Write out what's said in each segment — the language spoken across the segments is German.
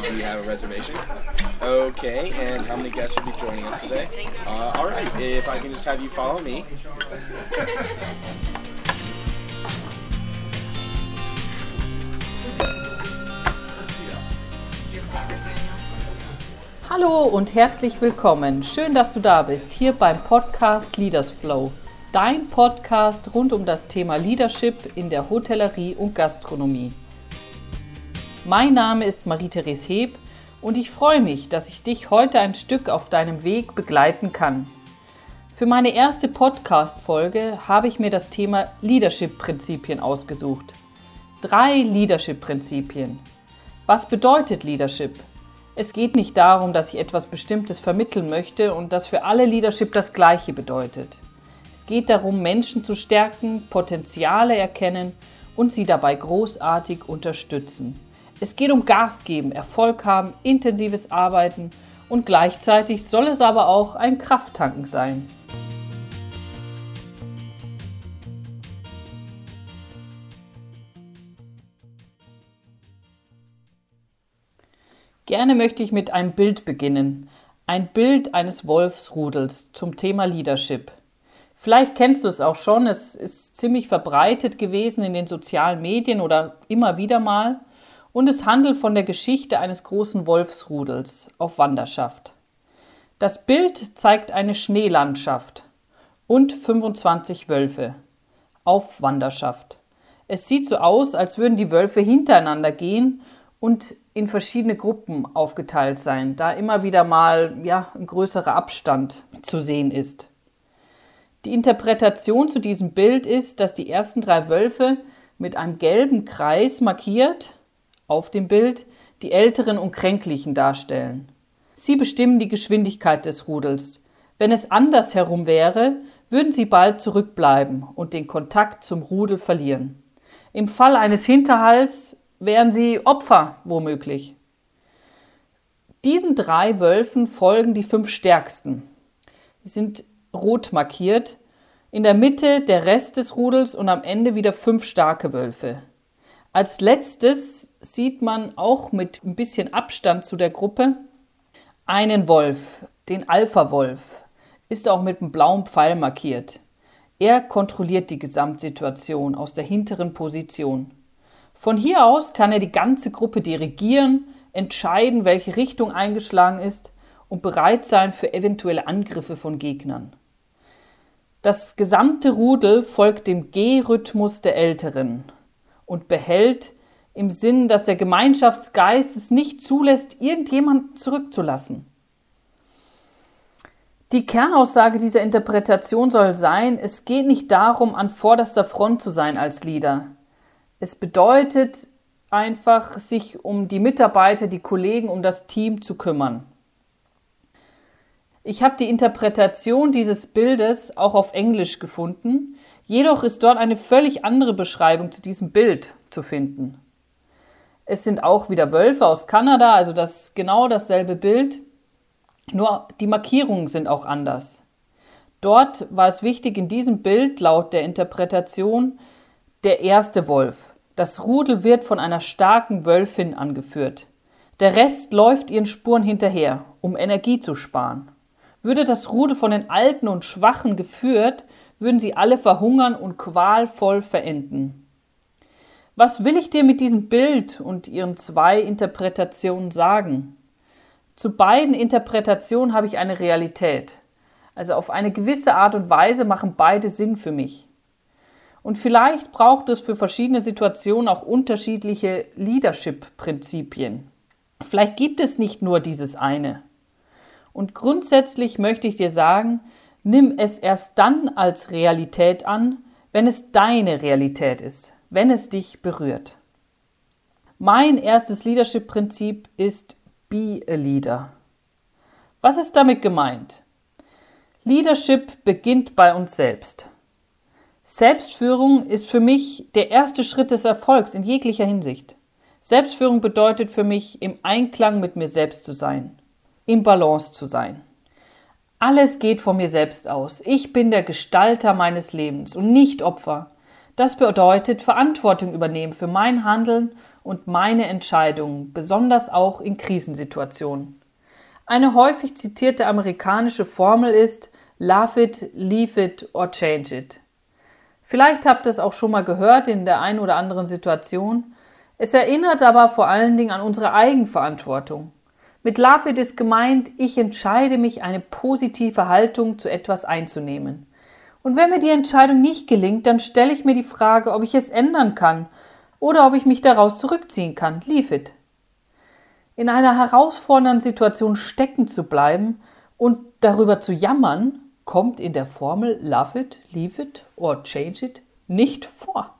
right. Do have a reservation? Okay. And how many guests will be joining us today? Uh, all right. If I can just have you follow me. Hallo und herzlich willkommen. Schön, dass du da bist, hier beim Podcast Leaders Flow. Dein Podcast rund um das Thema Leadership in der Hotellerie und Gastronomie. Mein Name ist Marie-Therese Heb und ich freue mich, dass ich dich heute ein Stück auf deinem Weg begleiten kann. Für meine erste Podcast-Folge habe ich mir das Thema Leadership-Prinzipien ausgesucht. Drei Leadership-Prinzipien. Was bedeutet Leadership? Es geht nicht darum, dass ich etwas Bestimmtes vermitteln möchte und das für alle Leadership das Gleiche bedeutet. Es geht darum, Menschen zu stärken, Potenziale erkennen und sie dabei großartig unterstützen. Es geht um Gas geben, Erfolg haben, intensives Arbeiten und gleichzeitig soll es aber auch ein Krafttanken sein. Gerne möchte ich mit einem Bild beginnen. Ein Bild eines Wolfsrudels zum Thema Leadership. Vielleicht kennst du es auch schon, es ist ziemlich verbreitet gewesen in den sozialen Medien oder immer wieder mal. Und es handelt von der Geschichte eines großen Wolfsrudels auf Wanderschaft. Das Bild zeigt eine Schneelandschaft und 25 Wölfe auf Wanderschaft. Es sieht so aus, als würden die Wölfe hintereinander gehen und in verschiedene Gruppen aufgeteilt sein, da immer wieder mal ja, ein größerer Abstand zu sehen ist. Die Interpretation zu diesem Bild ist, dass die ersten drei Wölfe mit einem gelben Kreis markiert auf dem Bild die Älteren und Kränklichen darstellen. Sie bestimmen die Geschwindigkeit des Rudels. Wenn es andersherum wäre, würden sie bald zurückbleiben und den Kontakt zum Rudel verlieren. Im Fall eines Hinterhalts wären sie Opfer womöglich. Diesen drei Wölfen folgen die fünf stärksten. Sie sind rot markiert, in der Mitte der Rest des Rudels und am Ende wieder fünf starke Wölfe. Als letztes sieht man auch mit ein bisschen Abstand zu der Gruppe einen Wolf, den Alpha-Wolf, ist auch mit einem blauen Pfeil markiert. Er kontrolliert die Gesamtsituation aus der hinteren Position. Von hier aus kann er die ganze Gruppe dirigieren, entscheiden, welche Richtung eingeschlagen ist und bereit sein für eventuelle Angriffe von Gegnern. Das gesamte Rudel folgt dem G-Rhythmus der Älteren und behält im Sinn, dass der Gemeinschaftsgeist es nicht zulässt, irgendjemanden zurückzulassen. Die Kernaussage dieser Interpretation soll sein, es geht nicht darum, an vorderster Front zu sein als Leader. Es bedeutet einfach, sich um die Mitarbeiter, die Kollegen, um das Team zu kümmern. Ich habe die Interpretation dieses Bildes auch auf Englisch gefunden, jedoch ist dort eine völlig andere Beschreibung zu diesem Bild zu finden. Es sind auch wieder Wölfe aus Kanada, also das genau dasselbe Bild, nur die Markierungen sind auch anders. Dort war es wichtig in diesem Bild laut der Interpretation der erste Wolf, das Rudel wird von einer starken Wölfin angeführt. Der Rest läuft ihren Spuren hinterher, um Energie zu sparen. Würde das Rudel von den Alten und Schwachen geführt, würden sie alle verhungern und qualvoll verenden. Was will ich dir mit diesem Bild und ihren zwei Interpretationen sagen? Zu beiden Interpretationen habe ich eine Realität. Also auf eine gewisse Art und Weise machen beide Sinn für mich. Und vielleicht braucht es für verschiedene Situationen auch unterschiedliche Leadership-Prinzipien. Vielleicht gibt es nicht nur dieses eine. Und grundsätzlich möchte ich dir sagen, nimm es erst dann als Realität an, wenn es deine Realität ist, wenn es dich berührt. Mein erstes Leadership-Prinzip ist Be a Leader. Was ist damit gemeint? Leadership beginnt bei uns selbst. Selbstführung ist für mich der erste Schritt des Erfolgs in jeglicher Hinsicht. Selbstführung bedeutet für mich, im Einklang mit mir selbst zu sein, im Balance zu sein. Alles geht von mir selbst aus. Ich bin der Gestalter meines Lebens und nicht Opfer. Das bedeutet Verantwortung übernehmen für mein Handeln und meine Entscheidungen, besonders auch in Krisensituationen. Eine häufig zitierte amerikanische Formel ist Love it, leave it or change it. Vielleicht habt ihr es auch schon mal gehört in der einen oder anderen Situation. Es erinnert aber vor allen Dingen an unsere Eigenverantwortung. Mit Love it ist gemeint, ich entscheide mich, eine positive Haltung zu etwas einzunehmen. Und wenn mir die Entscheidung nicht gelingt, dann stelle ich mir die Frage, ob ich es ändern kann oder ob ich mich daraus zurückziehen kann. Leave it. In einer herausfordernden Situation stecken zu bleiben und darüber zu jammern, kommt in der Formel Love it, Leave it or Change it nicht vor.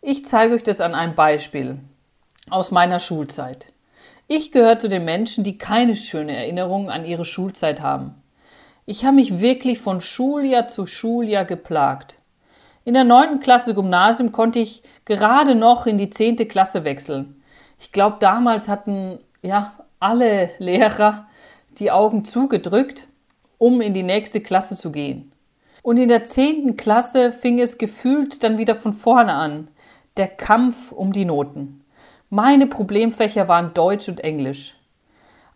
Ich zeige euch das an einem Beispiel aus meiner Schulzeit. Ich gehöre zu den Menschen, die keine schöne Erinnerungen an ihre Schulzeit haben. Ich habe mich wirklich von Schuljahr zu Schuljahr geplagt. In der neunten Klasse Gymnasium konnte ich gerade noch in die zehnte Klasse wechseln. Ich glaube, damals hatten ja alle Lehrer die Augen zugedrückt um in die nächste Klasse zu gehen. Und in der zehnten Klasse fing es gefühlt dann wieder von vorne an. Der Kampf um die Noten. Meine Problemfächer waren Deutsch und Englisch.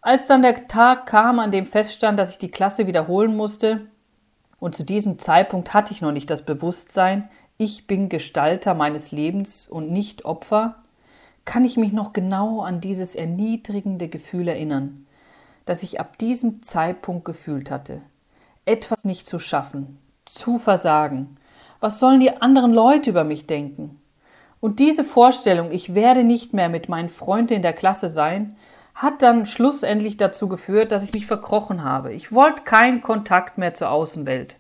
Als dann der Tag kam, an dem feststand, dass ich die Klasse wiederholen musste, und zu diesem Zeitpunkt hatte ich noch nicht das Bewusstsein, ich bin Gestalter meines Lebens und nicht Opfer, kann ich mich noch genau an dieses erniedrigende Gefühl erinnern das ich ab diesem Zeitpunkt gefühlt hatte. Etwas nicht zu schaffen, zu versagen. Was sollen die anderen Leute über mich denken? Und diese Vorstellung, ich werde nicht mehr mit meinen Freunden in der Klasse sein, hat dann schlussendlich dazu geführt, dass ich mich verkrochen habe. Ich wollte keinen Kontakt mehr zur Außenwelt.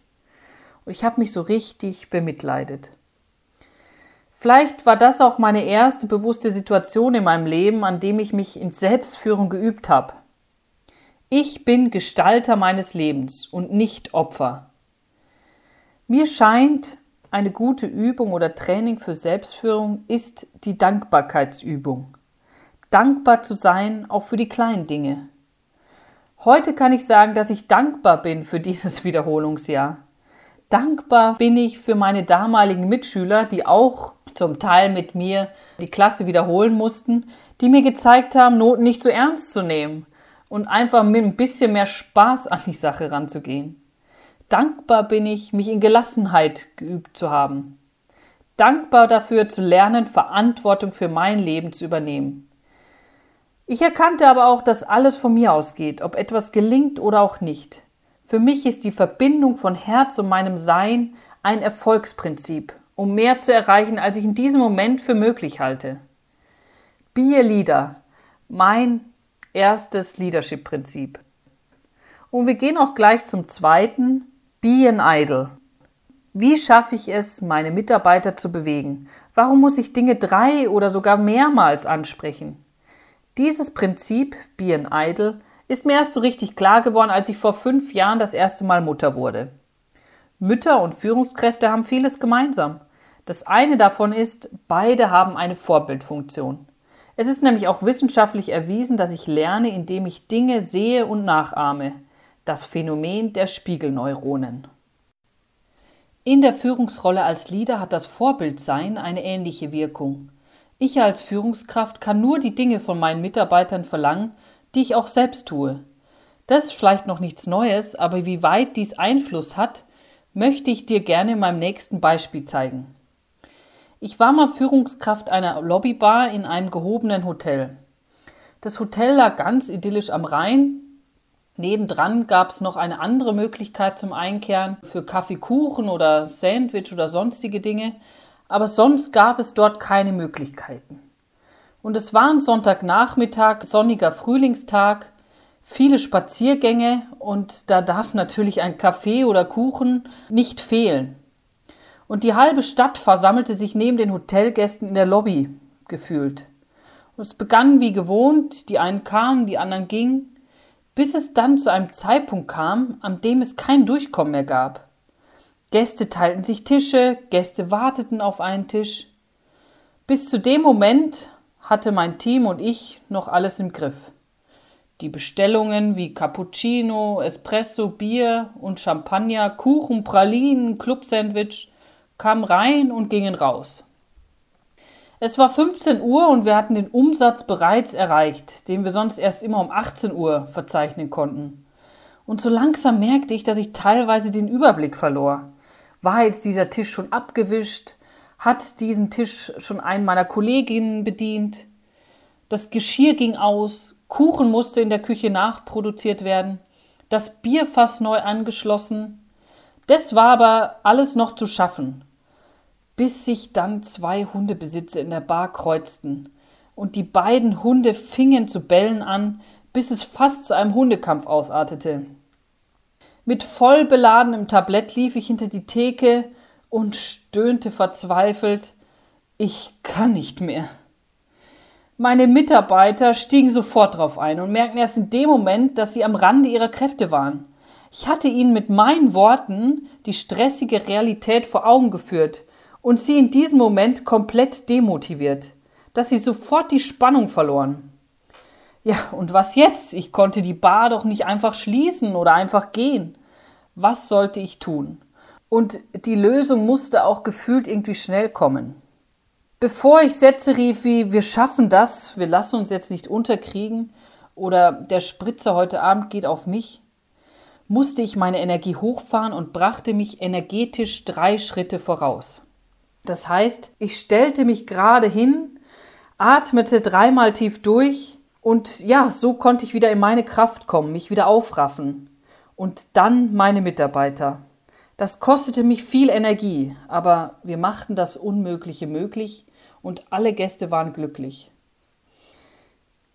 Und ich habe mich so richtig bemitleidet. Vielleicht war das auch meine erste bewusste Situation in meinem Leben, an dem ich mich in Selbstführung geübt habe. Ich bin Gestalter meines Lebens und nicht Opfer. Mir scheint, eine gute Übung oder Training für Selbstführung ist die Dankbarkeitsübung. Dankbar zu sein, auch für die kleinen Dinge. Heute kann ich sagen, dass ich dankbar bin für dieses Wiederholungsjahr. Dankbar bin ich für meine damaligen Mitschüler, die auch zum Teil mit mir die Klasse wiederholen mussten, die mir gezeigt haben, Noten nicht so ernst zu nehmen und einfach mit ein bisschen mehr Spaß an die Sache ranzugehen. Dankbar bin ich, mich in Gelassenheit geübt zu haben. Dankbar dafür zu lernen, Verantwortung für mein Leben zu übernehmen. Ich erkannte aber auch, dass alles von mir ausgeht, ob etwas gelingt oder auch nicht. Für mich ist die Verbindung von Herz und meinem Sein ein Erfolgsprinzip, um mehr zu erreichen, als ich in diesem Moment für möglich halte. Leader, mein erstes Leadership-Prinzip. Und wir gehen auch gleich zum zweiten, Be an Idol. Wie schaffe ich es, meine Mitarbeiter zu bewegen? Warum muss ich Dinge drei oder sogar mehrmals ansprechen? Dieses Prinzip, Be an Idol, ist mir erst so richtig klar geworden, als ich vor fünf Jahren das erste Mal Mutter wurde. Mütter und Führungskräfte haben vieles gemeinsam. Das eine davon ist, beide haben eine Vorbildfunktion. Es ist nämlich auch wissenschaftlich erwiesen, dass ich lerne, indem ich Dinge sehe und nachahme. Das Phänomen der Spiegelneuronen. In der Führungsrolle als Leader hat das Vorbildsein eine ähnliche Wirkung. Ich als Führungskraft kann nur die Dinge von meinen Mitarbeitern verlangen, die ich auch selbst tue. Das ist vielleicht noch nichts Neues, aber wie weit dies Einfluss hat, möchte ich dir gerne in meinem nächsten Beispiel zeigen. Ich war mal Führungskraft einer Lobbybar in einem gehobenen Hotel. Das Hotel lag ganz idyllisch am Rhein. Nebendran gab es noch eine andere Möglichkeit zum Einkehren für Kaffeekuchen oder Sandwich oder sonstige Dinge, aber sonst gab es dort keine Möglichkeiten. Und es war ein Sonntagnachmittag, sonniger Frühlingstag, viele Spaziergänge und da darf natürlich ein Kaffee oder Kuchen nicht fehlen. Und die halbe Stadt versammelte sich neben den Hotelgästen in der Lobby, gefühlt. Und es begann wie gewohnt, die einen kamen, die anderen gingen, bis es dann zu einem Zeitpunkt kam, an dem es kein Durchkommen mehr gab. Gäste teilten sich Tische, Gäste warteten auf einen Tisch. Bis zu dem Moment hatte mein Team und ich noch alles im Griff. Die Bestellungen wie Cappuccino, Espresso, Bier und Champagner, Kuchen, Pralinen, Clubsandwich kamen rein und gingen raus. Es war 15 Uhr und wir hatten den Umsatz bereits erreicht, den wir sonst erst immer um 18 Uhr verzeichnen konnten. Und so langsam merkte ich, dass ich teilweise den Überblick verlor. War jetzt dieser Tisch schon abgewischt? Hat diesen Tisch schon einen meiner Kolleginnen bedient? Das Geschirr ging aus, Kuchen musste in der Küche nachproduziert werden, das Bierfass neu angeschlossen. Das war aber alles noch zu schaffen bis sich dann zwei Hundebesitzer in der Bar kreuzten, und die beiden Hunde fingen zu bellen an, bis es fast zu einem Hundekampf ausartete. Mit voll beladenem Tablett lief ich hinter die Theke und stöhnte verzweifelt Ich kann nicht mehr. Meine Mitarbeiter stiegen sofort drauf ein und merkten erst in dem Moment, dass sie am Rande ihrer Kräfte waren. Ich hatte ihnen mit meinen Worten die stressige Realität vor Augen geführt und sie in diesem Moment komplett demotiviert, dass sie sofort die Spannung verloren. Ja, und was jetzt? Ich konnte die Bar doch nicht einfach schließen oder einfach gehen. Was sollte ich tun? Und die Lösung musste auch gefühlt irgendwie schnell kommen. Bevor ich Sätze rief wie wir schaffen das, wir lassen uns jetzt nicht unterkriegen oder der Spritzer heute Abend geht auf mich, musste ich meine Energie hochfahren und brachte mich energetisch drei Schritte voraus. Das heißt, ich stellte mich gerade hin, atmete dreimal tief durch und ja, so konnte ich wieder in meine Kraft kommen, mich wieder aufraffen. Und dann meine Mitarbeiter. Das kostete mich viel Energie, aber wir machten das Unmögliche möglich und alle Gäste waren glücklich.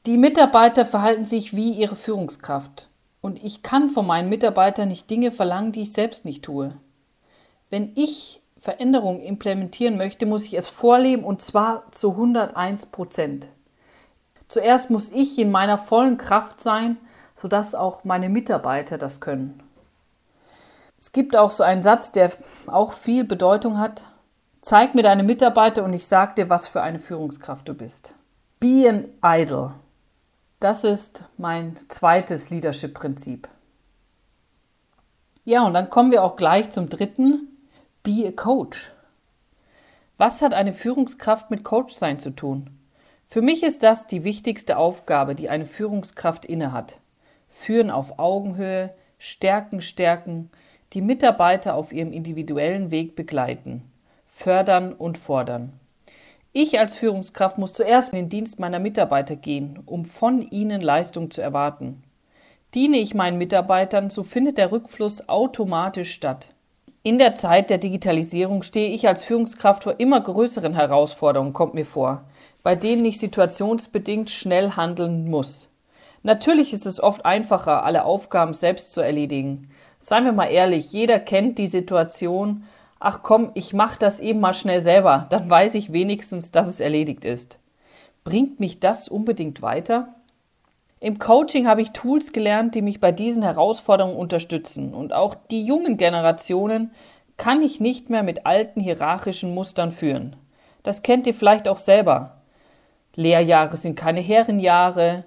Die Mitarbeiter verhalten sich wie ihre Führungskraft. Und ich kann von meinen Mitarbeitern nicht Dinge verlangen, die ich selbst nicht tue. Wenn ich Veränderung implementieren möchte, muss ich es vorleben und zwar zu 101 Prozent. Zuerst muss ich in meiner vollen Kraft sein, sodass auch meine Mitarbeiter das können. Es gibt auch so einen Satz, der auch viel Bedeutung hat. Zeig mir deine Mitarbeiter und ich sag dir, was für eine Führungskraft du bist. Be an idol. Das ist mein zweites Leadership-Prinzip. Ja, und dann kommen wir auch gleich zum dritten. Be a Coach. Was hat eine Führungskraft mit Coachsein zu tun? Für mich ist das die wichtigste Aufgabe, die eine Führungskraft innehat. Führen auf Augenhöhe, Stärken stärken, die Mitarbeiter auf ihrem individuellen Weg begleiten, fördern und fordern. Ich als Führungskraft muss zuerst in den Dienst meiner Mitarbeiter gehen, um von ihnen Leistung zu erwarten. Diene ich meinen Mitarbeitern, so findet der Rückfluss automatisch statt. In der Zeit der Digitalisierung stehe ich als Führungskraft vor immer größeren Herausforderungen, kommt mir vor, bei denen ich situationsbedingt schnell handeln muss. Natürlich ist es oft einfacher, alle Aufgaben selbst zu erledigen. Seien wir mal ehrlich, jeder kennt die Situation, ach komm, ich mach das eben mal schnell selber, dann weiß ich wenigstens, dass es erledigt ist. Bringt mich das unbedingt weiter? Im Coaching habe ich Tools gelernt, die mich bei diesen Herausforderungen unterstützen. Und auch die jungen Generationen kann ich nicht mehr mit alten hierarchischen Mustern führen. Das kennt ihr vielleicht auch selber. Lehrjahre sind keine Herrenjahre.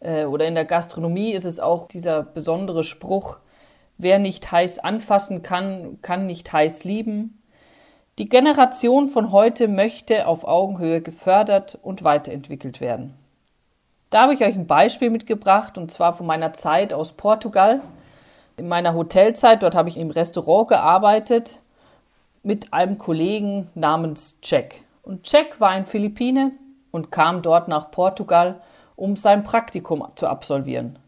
Äh, oder in der Gastronomie ist es auch dieser besondere Spruch, wer nicht heiß anfassen kann, kann nicht heiß lieben. Die Generation von heute möchte auf Augenhöhe gefördert und weiterentwickelt werden. Da habe ich euch ein Beispiel mitgebracht und zwar von meiner Zeit aus Portugal. In meiner Hotelzeit, dort habe ich im Restaurant gearbeitet mit einem Kollegen namens Jack. Und Jack war ein Philippine und kam dort nach Portugal, um sein Praktikum zu absolvieren.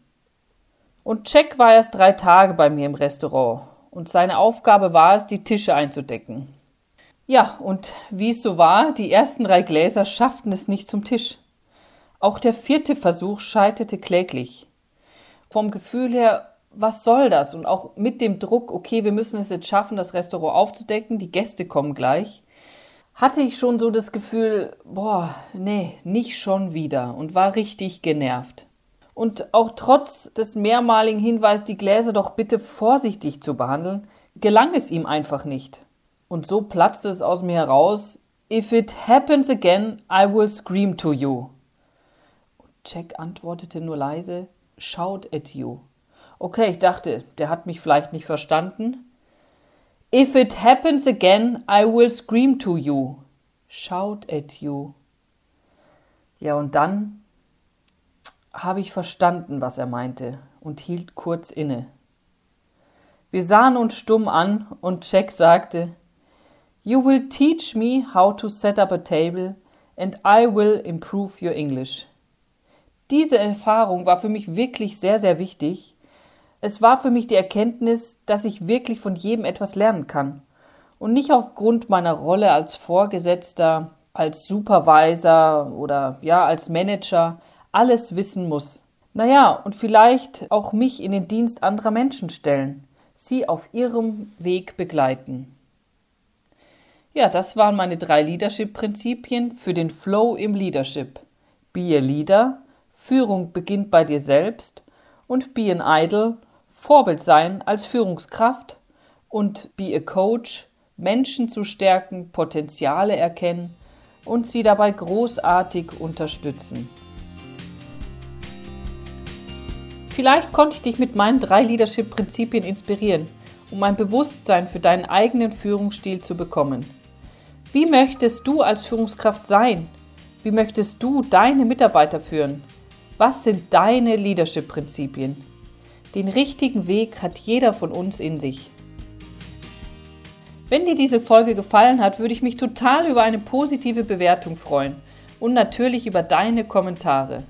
Und Jack war erst drei Tage bei mir im Restaurant und seine Aufgabe war es, die Tische einzudecken. Ja, und wie es so war, die ersten drei Gläser schafften es nicht zum Tisch. Auch der vierte Versuch scheiterte kläglich. Vom Gefühl her, was soll das? Und auch mit dem Druck, okay, wir müssen es jetzt schaffen, das Restaurant aufzudecken, die Gäste kommen gleich, hatte ich schon so das Gefühl, boah, nee, nicht schon wieder und war richtig genervt. Und auch trotz des mehrmaligen Hinweises, die Gläser doch bitte vorsichtig zu behandeln, gelang es ihm einfach nicht. Und so platzte es aus mir heraus, If it happens again, I will scream to you. Jack antwortete nur leise, Shout at you. Okay, ich dachte, der hat mich vielleicht nicht verstanden. If it happens again, I will scream to you. Shout at you. Ja, und dann habe ich verstanden, was er meinte und hielt kurz inne. Wir sahen uns stumm an und Jack sagte, You will teach me how to set up a table and I will improve your English. Diese Erfahrung war für mich wirklich sehr, sehr wichtig. Es war für mich die Erkenntnis, dass ich wirklich von jedem etwas lernen kann und nicht aufgrund meiner Rolle als Vorgesetzter, als Supervisor oder ja, als Manager alles wissen muss. Naja, und vielleicht auch mich in den Dienst anderer Menschen stellen, sie auf ihrem Weg begleiten. Ja, das waren meine drei Leadership-Prinzipien für den Flow im Leadership. Be a Leader, Führung beginnt bei dir selbst und Be an Idol, Vorbild sein als Führungskraft und Be a Coach, Menschen zu stärken, Potenziale erkennen und sie dabei großartig unterstützen. Vielleicht konnte ich dich mit meinen drei Leadership-Prinzipien inspirieren, um ein Bewusstsein für deinen eigenen Führungsstil zu bekommen. Wie möchtest du als Führungskraft sein? Wie möchtest du deine Mitarbeiter führen? Was sind deine Leadership-Prinzipien? Den richtigen Weg hat jeder von uns in sich. Wenn dir diese Folge gefallen hat, würde ich mich total über eine positive Bewertung freuen und natürlich über deine Kommentare.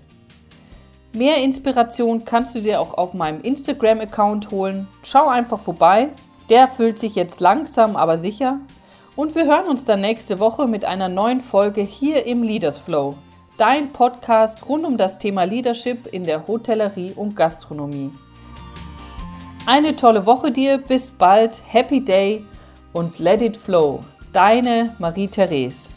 Mehr Inspiration kannst du dir auch auf meinem Instagram-Account holen. Schau einfach vorbei. Der füllt sich jetzt langsam, aber sicher. Und wir hören uns dann nächste Woche mit einer neuen Folge hier im Leaders Flow, dein Podcast rund um das Thema Leadership in der Hotellerie und Gastronomie. Eine tolle Woche dir, bis bald, Happy Day und Let It Flow. Deine Marie-Therese.